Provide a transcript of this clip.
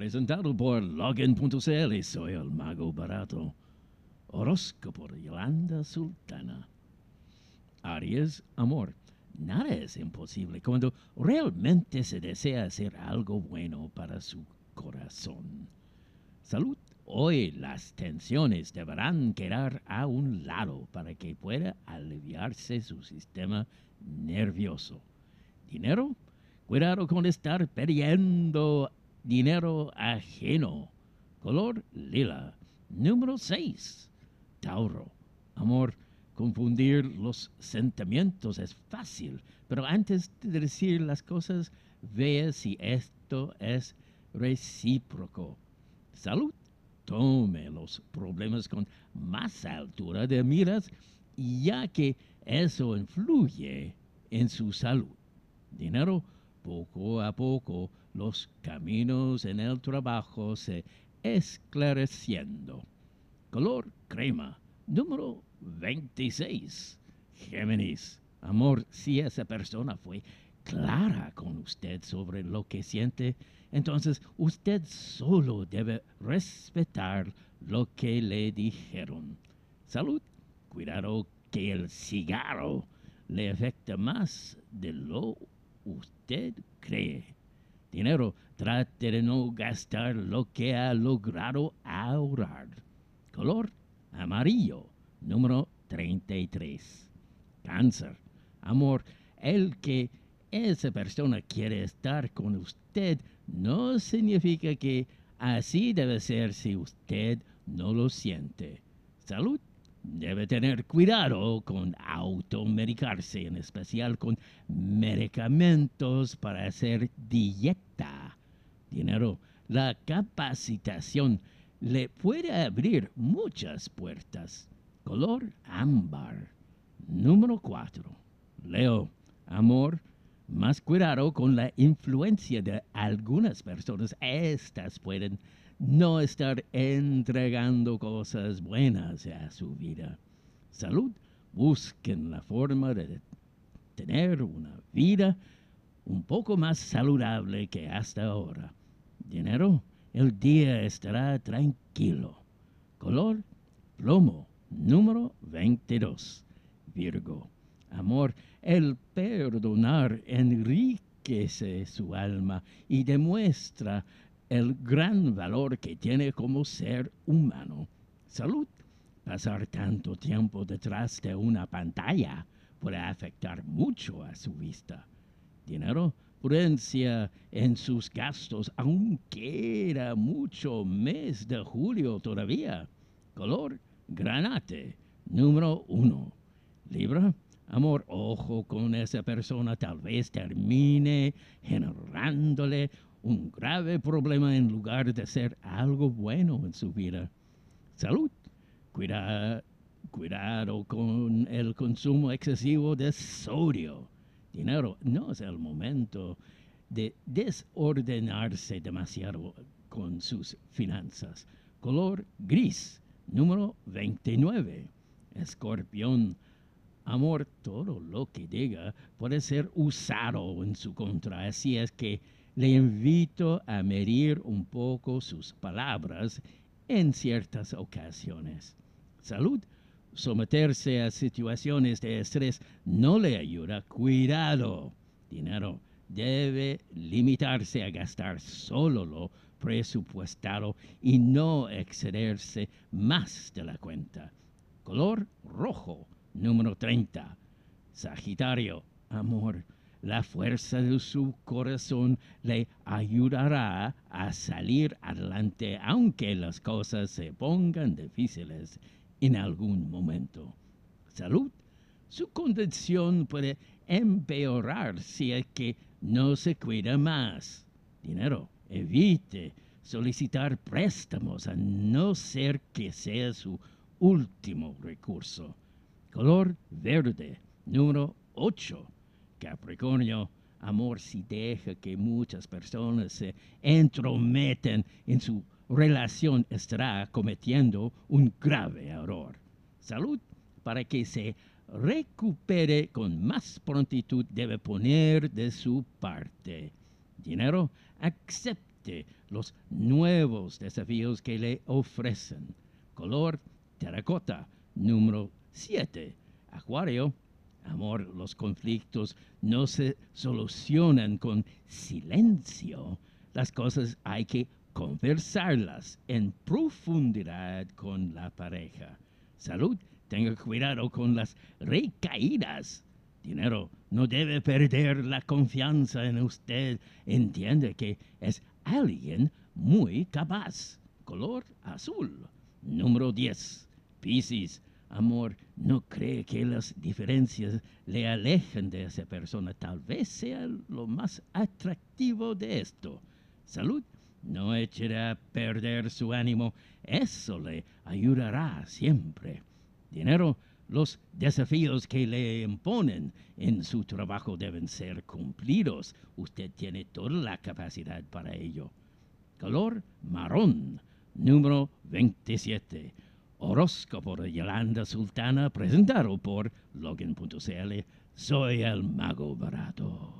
Presentado por Login.cl, soy el mago barato. Horóscopo de Yolanda Sultana. Aries, amor. Nada es imposible cuando realmente se desea hacer algo bueno para su corazón. Salud. Hoy las tensiones deberán quedar a un lado para que pueda aliviarse su sistema nervioso. Dinero. Cuidado con estar perdiendo dinero ajeno. Color lila. Número 6. Tauro. Amor, confundir los sentimientos es fácil, pero antes de decir las cosas, vea si esto es recíproco. Salud. Tome los problemas con más altura de miras, ya que eso influye en su salud. Dinero poco a poco los caminos en el trabajo se esclareciendo. Color crema, número 26. Géminis, amor, si esa persona fue clara con usted sobre lo que siente, entonces usted solo debe respetar lo que le dijeron. Salud, cuidado que el cigarro le afecta más de lo usted cree. Dinero, trate de no gastar lo que ha logrado ahorrar. Color amarillo, número 33. Cáncer, amor, el que esa persona quiere estar con usted no significa que así debe ser si usted no lo siente. Salud Debe tener cuidado con automedicarse, en especial con medicamentos para hacer dieta. Dinero, la capacitación le puede abrir muchas puertas. Color ámbar. Número 4. Leo, amor, más cuidado con la influencia de algunas personas. Estas pueden no estar entregando cosas buenas a su vida. Salud, busquen la forma de tener una vida un poco más saludable que hasta ahora. Dinero, el día estará tranquilo. Color, plomo, número 22. Virgo, amor, el perdonar enriquece su alma y demuestra el gran valor que tiene como ser humano. Salud. Pasar tanto tiempo detrás de una pantalla puede afectar mucho a su vista. Dinero, prudencia en sus gastos, aunque era mucho mes de julio todavía. Color, granate, número uno. Libra, amor, ojo con esa persona, tal vez termine generándole un grave problema en lugar de ser algo bueno en su vida. Salud. cuidado con el consumo excesivo de sodio. Dinero. No es el momento de desordenarse demasiado con sus finanzas. Color gris. Número 29. Escorpión. Amor, todo lo que diga puede ser usado en su contra. Así es que le invito a medir un poco sus palabras en ciertas ocasiones. Salud. Someterse a situaciones de estrés no le ayuda. Cuidado. Dinero. Debe limitarse a gastar solo lo presupuestado y no excederse más de la cuenta. Color rojo, número 30. Sagitario, amor la fuerza de su corazón le ayudará a salir adelante aunque las cosas se pongan difíciles en algún momento. Salud. Su condición puede empeorar si es que no se cuida más. Dinero. Evite solicitar préstamos a no ser que sea su último recurso. Color verde. Número 8 Capricornio, amor si deja que muchas personas se entrometen en su relación, estará cometiendo un grave error. Salud, para que se recupere con más prontitud, debe poner de su parte. Dinero, acepte los nuevos desafíos que le ofrecen. Color terracota. Número 7. Acuario. Amor, los conflictos no se solucionan con silencio. Las cosas hay que conversarlas en profundidad con la pareja. Salud, tenga cuidado con las recaídas. Dinero, no debe perder la confianza en usted. Entiende que es alguien muy capaz. Color azul. Número 10. Piscis. Amor, no cree que las diferencias le alejen de esa persona. Tal vez sea lo más atractivo de esto. Salud, no echará a perder su ánimo. Eso le ayudará siempre. Dinero, los desafíos que le imponen en su trabajo deben ser cumplidos. Usted tiene toda la capacidad para ello. Color marrón, número 27. Horóscopo de Yolanda Sultana, presentado por Logan.cl. Soy el mago barato.